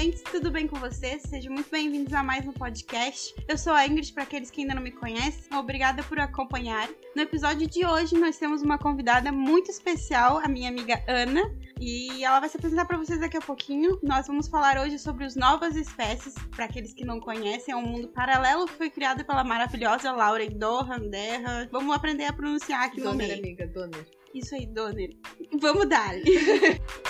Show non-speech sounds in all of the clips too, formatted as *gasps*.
viventes, tudo bem com vocês? Sejam muito bem-vindos a mais um podcast. Eu sou a Ingrid, para aqueles que ainda não me conhecem. Obrigada por acompanhar. No episódio de hoje, nós temos uma convidada muito especial, a minha amiga Ana, e ela vai se apresentar para vocês daqui a pouquinho. Nós vamos falar hoje sobre os novas espécies, para aqueles que não conhecem, é um mundo paralelo que foi criado pela maravilhosa Laura Dohan Derra. Vamos aprender a pronunciar aqui Donner, no meio. amiga, Donner. Isso aí, Donner. Vamos dar. *laughs*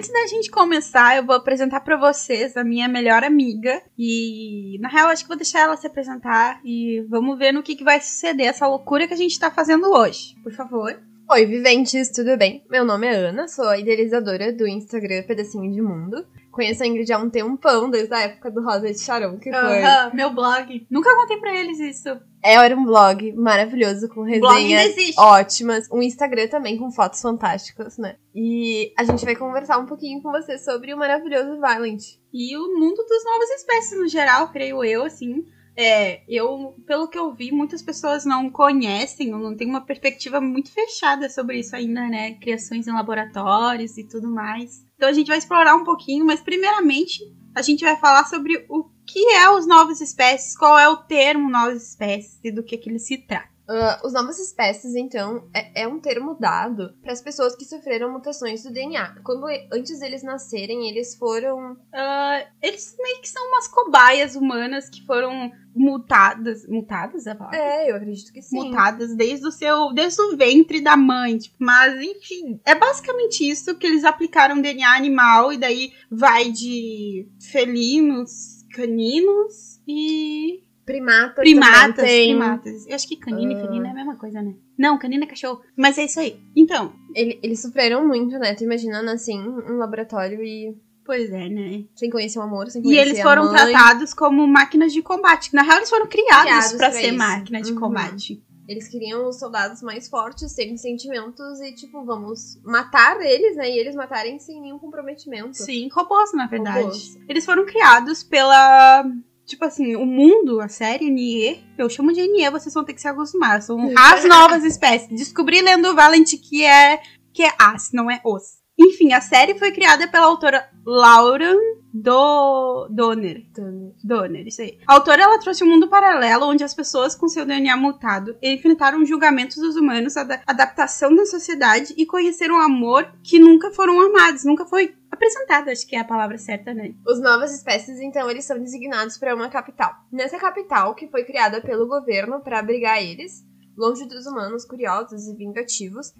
Antes da gente começar, eu vou apresentar pra vocês a minha melhor amiga. E, na real, acho que vou deixar ela se apresentar e vamos ver no que, que vai suceder essa loucura que a gente tá fazendo hoje. Por favor. Oi, viventes, tudo bem? Meu nome é Ana, sou a idealizadora do Instagram Pedacinho de Mundo. Conheço a Ingrid há um tempão, desde a época do Rosa de Charon, que foi... Aham, meu blog. Nunca contei pra eles isso. É, era um blog maravilhoso, com resenhas ótimas. Um Instagram também com fotos fantásticas, né? E a gente vai conversar um pouquinho com você sobre o maravilhoso Violent. E o mundo dos novas espécies no geral, creio eu, assim. É, eu, pelo que eu vi, muitas pessoas não conhecem, ou não tem uma perspectiva muito fechada sobre isso ainda, né? Criações em laboratórios e tudo mais. Então a gente vai explorar um pouquinho, mas primeiramente a gente vai falar sobre o que é os novas espécies, qual é o termo novas espécies e do que, que ele se trata. Ah, os novas espécies, então, é, é um termo dado para as pessoas que sofreram mutações do DNA. Quando antes deles nascerem, eles foram Ah, eles meio que são umas cobaias humanas que foram mutadas. Mutadas, é a palavra? É, eu acredito que sim. mutadas desde o seu desde o ventre da mãe, tipo, mas enfim, é basicamente isso que eles aplicaram DNA animal e daí vai de felinos, caninos e Primatas, primatas, tem. primatas. Eu acho que canino e Ah. felino é a mesma coisa, né? Não, canino é cachorro, mas é isso aí. Então, Ele- eles sofreram muito, né? Tu imaginando assim, um laboratório e pois é, né? sem conhecer o amor, sem E conhecer eles a foram tratados como máquinas de combate. Na real, eles foram criados, Criados pra pra ser isso. máquina de Uhum. combate. Eles queriam os soldados mais fortes, sem sentimentos e, tipo, vamos matar eles, né? E eles matarem sem nenhum comprometimento. Sim, robôs, na verdade. Robôs. Eles foram criados pela. Tipo assim, o mundo, a série NE, eu chamo de NE, vocês vão ter que se acostumar. São *laughs* as novas espécies. Descobri lendo o Valent que é. que é as, não é os. Enfim, a série foi criada pela autora Laura do Donner. Então, Donner, isso aí. A autora ela trouxe um mundo paralelo onde as pessoas com seu DNA mutado enfrentaram julgamentos dos humanos, a adaptação da sociedade e conheceram um amor que nunca foram amados, nunca foi apresentado, acho que é a palavra certa, né? Os novas espécies, então, eles são designados para uma capital. Nessa capital, que foi criada pelo governo para abrigar eles, longe dos humanos curiosos e vingativos,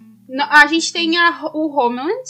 A gente tem a- o Homeland,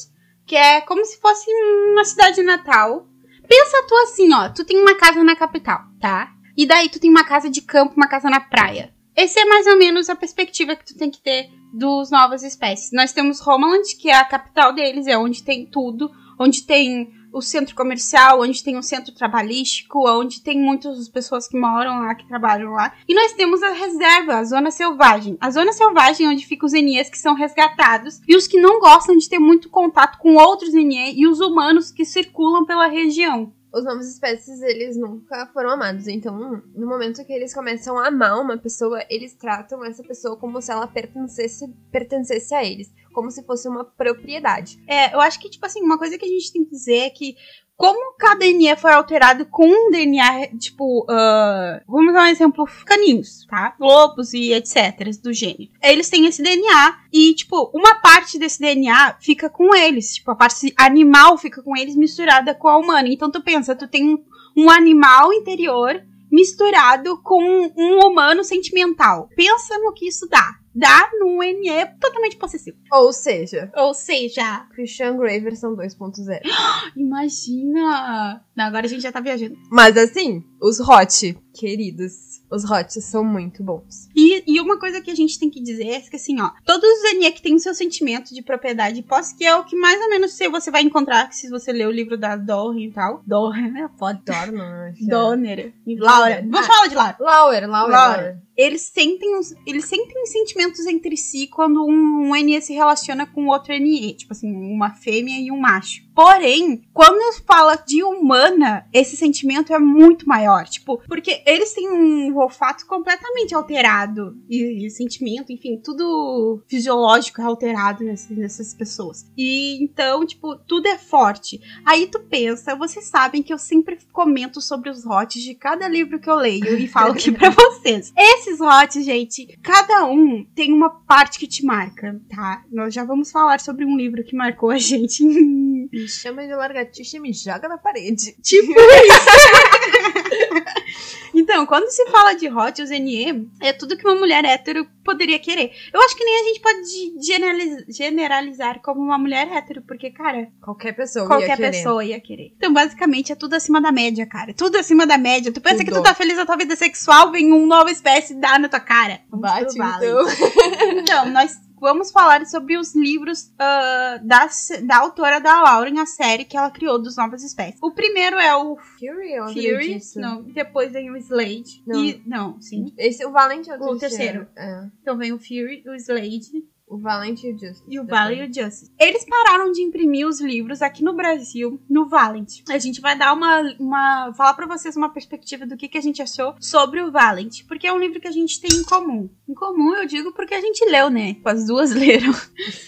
que é como se fosse uma cidade natal. Pensa tu assim, ó, tu tem uma casa na capital, tá? E daí tu tem uma casa de campo, uma casa na praia. Essa é mais ou menos a perspectiva que tu tem que ter dos novas espécies. Nós temos Homeland, que é a capital deles, é onde tem tudo, onde tem o centro comercial, onde tem o centro trabalhístico, onde tem muitas pessoas que moram lá, que trabalham lá. E nós temos a reserva, a zona selvagem. A zona selvagem é onde ficam os NEs que são resgatados e os que não gostam de ter muito contato com outros NE e os humanos que circulam pela região. os novas espécies, eles nunca foram amados. Então, no momento que eles começam a amar uma pessoa, eles tratam essa pessoa como se ela pertencesse, pertencesse a eles. Como se fosse uma propriedade. É, eu acho que, tipo assim, uma coisa que a gente tem que dizer é que como cada NE foi alterado com um DNA, tipo, ah, vamos dar um exemplo, caninos, tá? Lobos e etc, do gênero. Eles têm esse DNA e, tipo, uma parte desse DNA fica com eles. Tipo, a parte animal fica com eles misturada com a humana. Então tu pensa, tu tem um animal interior misturado com um humano sentimental. Pensa no que isso dá. Dá num NE totalmente possessivo. Ou seja, Ou seja, Christian Grey versão 2.0. *gasps* Imagina! Não, agora a gente já tá viajando. Mas assim, os hot, queridos, os hot são muito bons. E, e uma coisa que a gente tem que dizer é que assim, ó, todos os NE que têm o seu sentimento de propriedade e posse, que é o que mais ou menos se você vai encontrar se você ler o livro da Dorren e tal. Dorren, é *laughs* foda. Dorna. Donner. Laura. Vamos falar de Laura. Lauer, Lauer, Laura. Eles sentem, os- eles sentem sentimentos entre si quando um, um NE se relaciona com outro NE. Tipo assim, uma fêmea e um macho. Porém, quando fala de humana, esse sentimento é muito maior. Tipo, porque eles têm um olfato completamente alterado. E, e sentimento, enfim, tudo fisiológico é alterado nesse, nessas pessoas. E então, tipo, tudo é forte. Aí tu pensa, vocês sabem que eu sempre comento sobre os hots de cada livro que eu leio e falo aqui pra *laughs* vocês. Esses gente, cada um tem uma parte que te marca, tá? Nós já vamos falar sobre um livro que marcou a gente. Me chama de largatixa e me joga na parede. Tipo isso. *laughs* então, quando se fala de hot, os NE, é tudo que uma mulher hétero poderia querer. Eu acho que nem a gente pode generaliz- generalizar como uma mulher hétero, porque, cara, Qualquer pessoa ia qualquer querer. pessoa ia querer. Então, basicamente, é tudo acima da média, cara. Tudo acima da média. Tu pensa que tu Tudo. tá feliz na tua vida sexual, vem uma nova espécie e dá na tua cara. Vamos Bate, então. *laughs* Então, nós vamos falar sobre os livros ah, da, da autora da Lauren, a série que ela criou dos novas espécies. O primeiro é o Fury ou Fury, não, depois vem o Slade. Não. E, não, sim. Esse, o Valent é o O terceiro. É. Então vem o Fury, o Slade O Valent e o Justice. e o Valley e o Justice. Eles pararam de imprimir os livros aqui no Brasil, no Valent. A gente vai dar uma. uma falar pra vocês uma perspectiva do que, que a gente achou sobre o Valent. Porque é um livro que a gente tem em comum. Em comum, eu digo porque a gente leu, né? As duas *laughs* leram.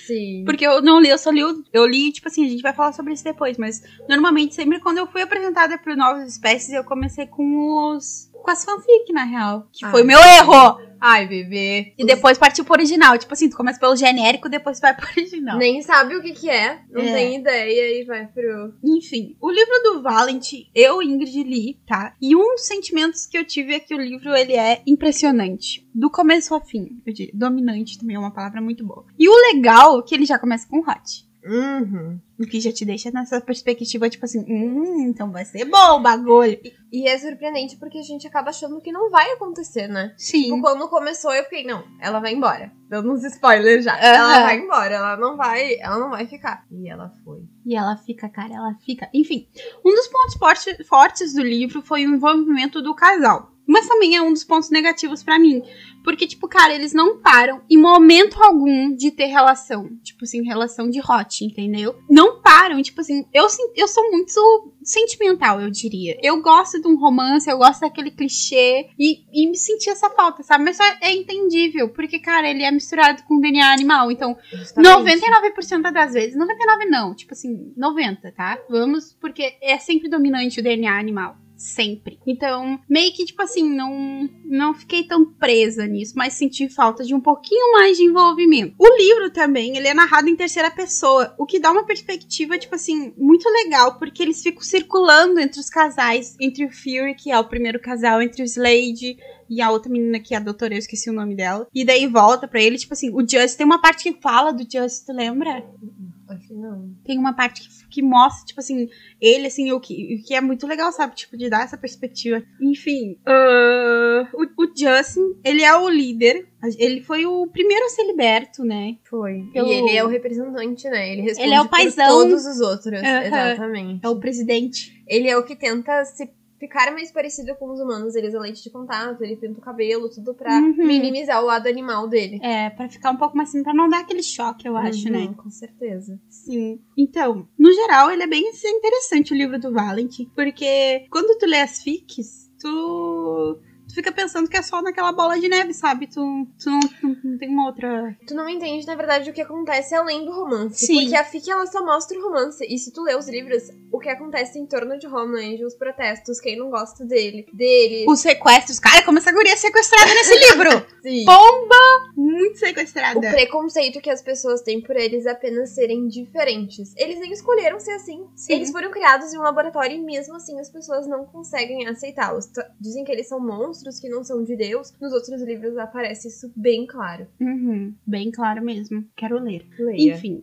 Sim. Porque eu não li, eu só li. o- Eu li, tipo assim, a gente vai falar sobre isso depois, mas normalmente, sempre quando eu fui apresentada por novas espécies, eu comecei com os. Com as fanfic, na real. Que foi Ah. o meu erro! Ai, bebê. E depois partiu pro original. Tipo assim, tu começa pelo genérico, depois vai pro original. Nem sabe o que que é. Não É. tem ideia e vai pro... Enfim, o livro do Valent, eu, Ingrid, li, tá? E um dos sentimentos que eu tive é que o livro, ele é impressionante. Do começo ao fim, eu diria. Dominante também é uma palavra muito boa. E o legal é que ele já começa com hot. Uhum. O que já te deixa nessa perspectiva, tipo assim, hum, então vai ser bom o bagulho. E é surpreendente porque a gente acaba achando que não vai acontecer, né? Sim. Tipo, quando começou, eu fiquei, não, ela vai embora. Dando uns spoilers já. Aham. Ela vai embora, ela não vai, ela não vai ficar. E ela foi. E ela fica, cara, ela fica. Enfim, um dos pontos forte- fortes do livro foi o envolvimento do casal. Mas também é um dos pontos negativos pra mim. Porque, tipo, cara, eles não param em momento algum de ter relação. Tipo assim, relação de hot, entendeu? Não param. Tipo assim, eu, eu sou muito sentimental, eu diria. Eu gosto de um romance, eu gosto daquele clichê. E, e me senti essa falta, sabe? Mas só é entendível. Porque, cara, ele é misturado com DNA animal. Então, Justamente. 99% das vezes, 99 não, tipo assim, 90, tá? Vamos, porque é sempre dominante o DNA animal. Sempre. Então, meio que, tipo assim, não, não fiquei tão presa nisso, mas senti falta de um pouquinho mais de envolvimento. O livro também, ele é narrado em terceira pessoa, o que dá uma perspectiva, tipo assim, muito legal, porque eles ficam circulando entre os casais, entre o Fury, que é o primeiro casal, entre o Slade e a outra menina que é a doutora, eu esqueci o nome dela. E daí volta pra ele, tipo assim, o Just, tem uma parte que fala do Just, lembra? Acho que não. Tem uma parte que, que mostra, tipo assim, ele, assim, o que, o que é muito legal, sabe? Tipo, de dar essa perspectiva. Enfim, ah, o, o Justin, ele é o líder. Ele foi o primeiro a ser liberto, né? Foi. Pelo- E ele é o representante, né? Ele responde Ele é o paizão. todos os outros. Aham. Exatamente. É o presidente. Ele é o que tenta se ficar mais parecido com os humanos. Eles é leite de contato, ele pinta o cabelo, tudo pra Uhum. minimizar o lado animal dele. É, pra ficar um pouco mais assim, pra não dar aquele choque, eu acho, Uhum, né? Com certeza. Sim. Então, no geral, ele é bem interessante o livro do Valent, porque quando tu lê as fics, tu, tu fica pensando que é só naquela bola de neve, sabe? Tu, tu não, não- não tem uma outra. Tu não entende, na verdade, o que acontece além do romance. Sim. Porque a FIC, ela só mostra o romance. E se tu lê os livros, o que acontece em torno de Homeland, os protestos, quem não gosta dele, dele. Os sequestros, cara, como essa guria é sequestrada nesse livro! *laughs* Sim. Bomba! Muito sequestrada. O preconceito que as pessoas têm por eles apenas serem diferentes. Eles nem escolheram ser assim. Sim. Eles foram criados em um laboratório e mesmo assim as pessoas não conseguem aceitá-los. Dizem que eles são monstros, que não são de Deus. Nos outros livros aparece isso bem claro. Uhum, bem claro mesmo. Quero ler. Leia. Enfim,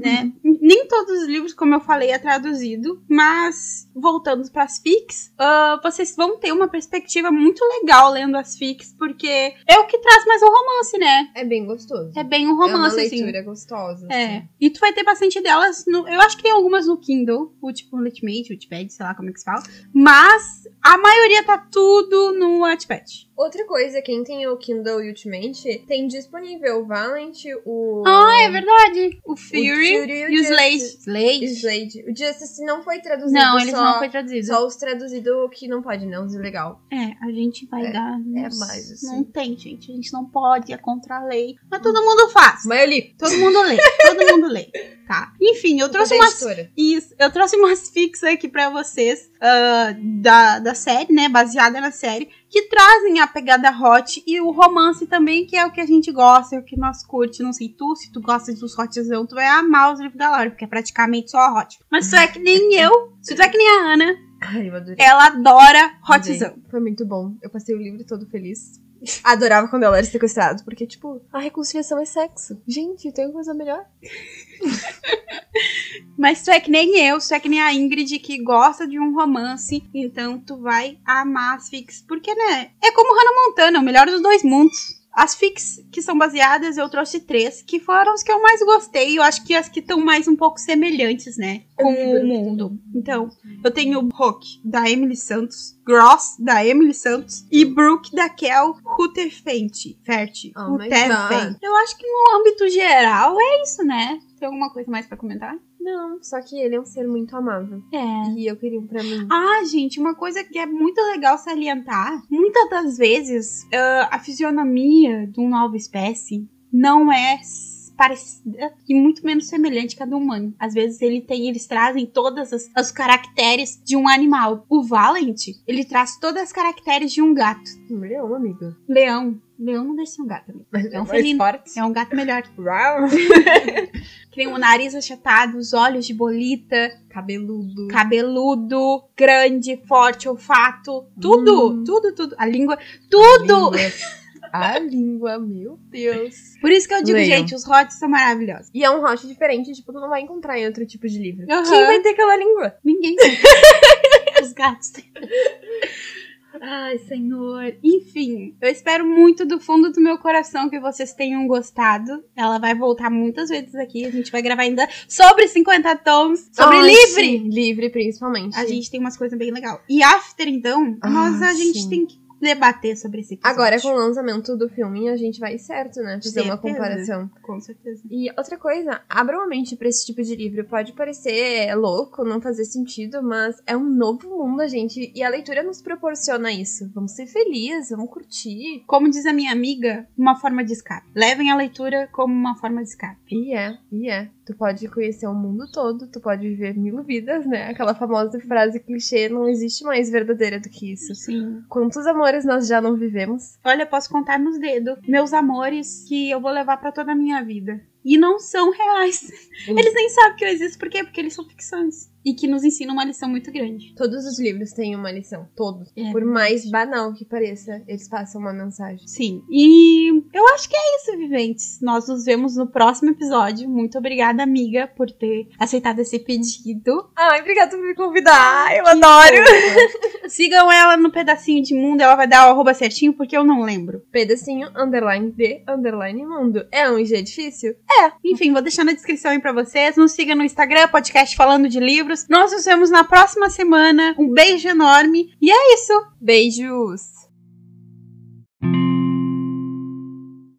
né? *laughs* Nem todos os livros, como eu falei, é traduzido, mas voltando para as fics, ah, vocês vão ter uma perspectiva muito legal lendo as fics, porque é o que traz mais o romance, né? É bem gostoso. É bem um É uma romance, assim. leitura gostosa. É. assim. E tu vai ter bastante delas no. Eu acho que tem algumas no Kindle, o tipo Ultimate, Wattpad, sei lá como é que se fala. Mas a maioria tá tudo no Wattpad. Outra coisa, quem tem o Kindle Ultimate tem disponível o Valent, o. Ah, é verdade. O o Fury, Fury e o Slade. Slade? Slade. O Justice não foi traduzido. Não, eles só, não foi traduzido. Só os traduzidos que não pode, não, os ilegal. É, a gente vai É, dar. é Nossa, mais assim. Não tem, gente. A gente não pode, é contra a lei. Mas todo mundo faz. Mas eu li. Todo mundo lê. todo mundo lê. *laughs* Tá. Enfim, eu trouxe a umas. editora? Isso, eu trouxe umas fix aqui pra vocês ah, da, da série, né? Baseada na série, que trazem a pegada hot e o romance também, que é o que a gente gosta, é o que nós curte. Não sei tu, se tu gosta dos hotzão, tu vai amar os livros da Laura, porque é praticamente só hot. Mas tu é que nem *laughs* eu, se tu é que nem a Ana, Ai, eu adorei. ela adora hotzão. Adorei. Foi muito bom. Eu passei o livro todo feliz. Adorava quando ela era sequestrada, porque, tipo, a reconciliação é sexo. Gente, tem coisa melhor. *laughs* Mas tu é que nem eu, tu é que nem a Ingrid que gosta de um romance, então tu vai amar as fics. Porque, né? É como Hannah Montana, o melhor dos dois mundos. As fics que são baseadas, eu trouxe três, que foram as que eu mais gostei. Eu acho que as que estão mais um pouco semelhantes, né? Com o mundo. Então, eu tenho Rock, da Emily Santos, Gross, da Emily Santos, e Brooke, da Kel Rutherford. Fert. Oh. Eu acho que no âmbito geral é isso, né? Tem alguma coisa mais pra comentar? Não, só que ele é um ser muito amável. É. E eu queria um pra mim. Ah, gente, uma coisa que é muito legal salientar: muitas das vezes ah, a fisionomia de uma nova espécie não é parecida e muito menos semelhante que a do humano. Às vezes ele tem, eles trazem todas as, os caracteres de um animal. O Valent, ele traz todas as caracteres de um gato. Um leão, amiga. Leão. Leão não deixa ser um gato, amigo. É um mais felino. forte. É um gato melhor. Uau. *laughs* Tem o nariz achatado, os olhos de bolita, Cabeludo. cabeludo, grande, forte, olfato, tudo, Hum. tudo, tudo. A língua, tudo! A língua. A língua, meu Deus. Por isso que eu digo, gente, os hots são maravilhosos. E é um hot diferente, tipo, tu não vai encontrar em outro tipo de livro. Aham. Quem vai ter aquela língua? Ninguém *laughs* Os gatos. Ai, senhor. Enfim, eu espero muito do fundo do meu coração que vocês tenham gostado. Ela vai voltar muitas vezes aqui. A gente vai gravar ainda sobre 50 tons, sobre Ai, livre. sim, Livre, principalmente. A gente tem umas coisas bem legais. E after, então, Ah, nós a gente sim. tem que debater sobre esse episódio. Agora, com o lançamento do filme, a gente vai certo, né? Fazer uma Certeza. comparação. Com certeza. E outra coisa, abram a mente pra esse tipo de livro. Pode parecer louco, não fazer sentido, mas é um novo mundo, gente. E a leitura nos proporciona isso. Vamos ser felizes, vamos curtir. Como diz a minha amiga, uma forma de escape. Levem a leitura como uma forma de escape. E é, e é. Tu pode conhecer o mundo todo, tu pode viver mil vidas, né? Aquela famosa frase clichê, não existe mais verdadeira do que isso. Sim. Quantos amores nós já não vivemos? Olha, posso contar nos dedos meus amores que eu vou levar pra toda a minha vida. E não são reais. Hum. Eles nem sabem que eu existo. Por quê? Porque eles são ficções. E que nos ensinam uma lição muito grande. Todos os livros têm uma lição, todos. É Por mais banal que pareça, eles passam uma mensagem. Sim. E eu acho que é isso, viventes. Nós nos vemos no próximo episódio. Muito obrigada, amiga, por ter aceitado esse pedido. Ai, obrigada por me convidar, eu adoro! Sigam ela no pedacinho de mundo. Ela vai dar o arroba certinho porque eu não lembro. Pedacinho, underline de, underline mundo. É um G difícil? Enfim, vou deixar na descrição aí pra vocês. Nos siga no Instagram, podcast falando de livros. Nós nos vemos na próxima semana. Um beijo enorme. E é isso. Beijos!